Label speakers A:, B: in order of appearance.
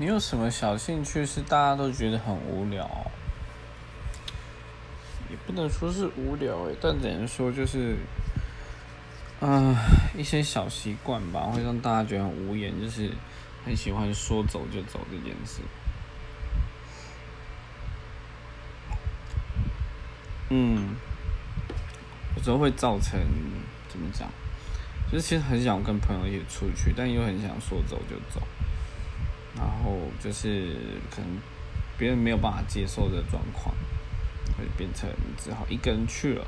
A: 你有什么小兴趣是大家都觉得很无聊？也不能说是无聊诶，但只能说就是，啊，一些小习惯吧，会让大家觉得很无言，就是很喜欢说走就走这件事。嗯，有时候会造成怎么讲？就是其实很想跟朋友一起出去，但又很想说走就走，然后就是可能别人没有办法接受的状况，会变成只好一个人去了。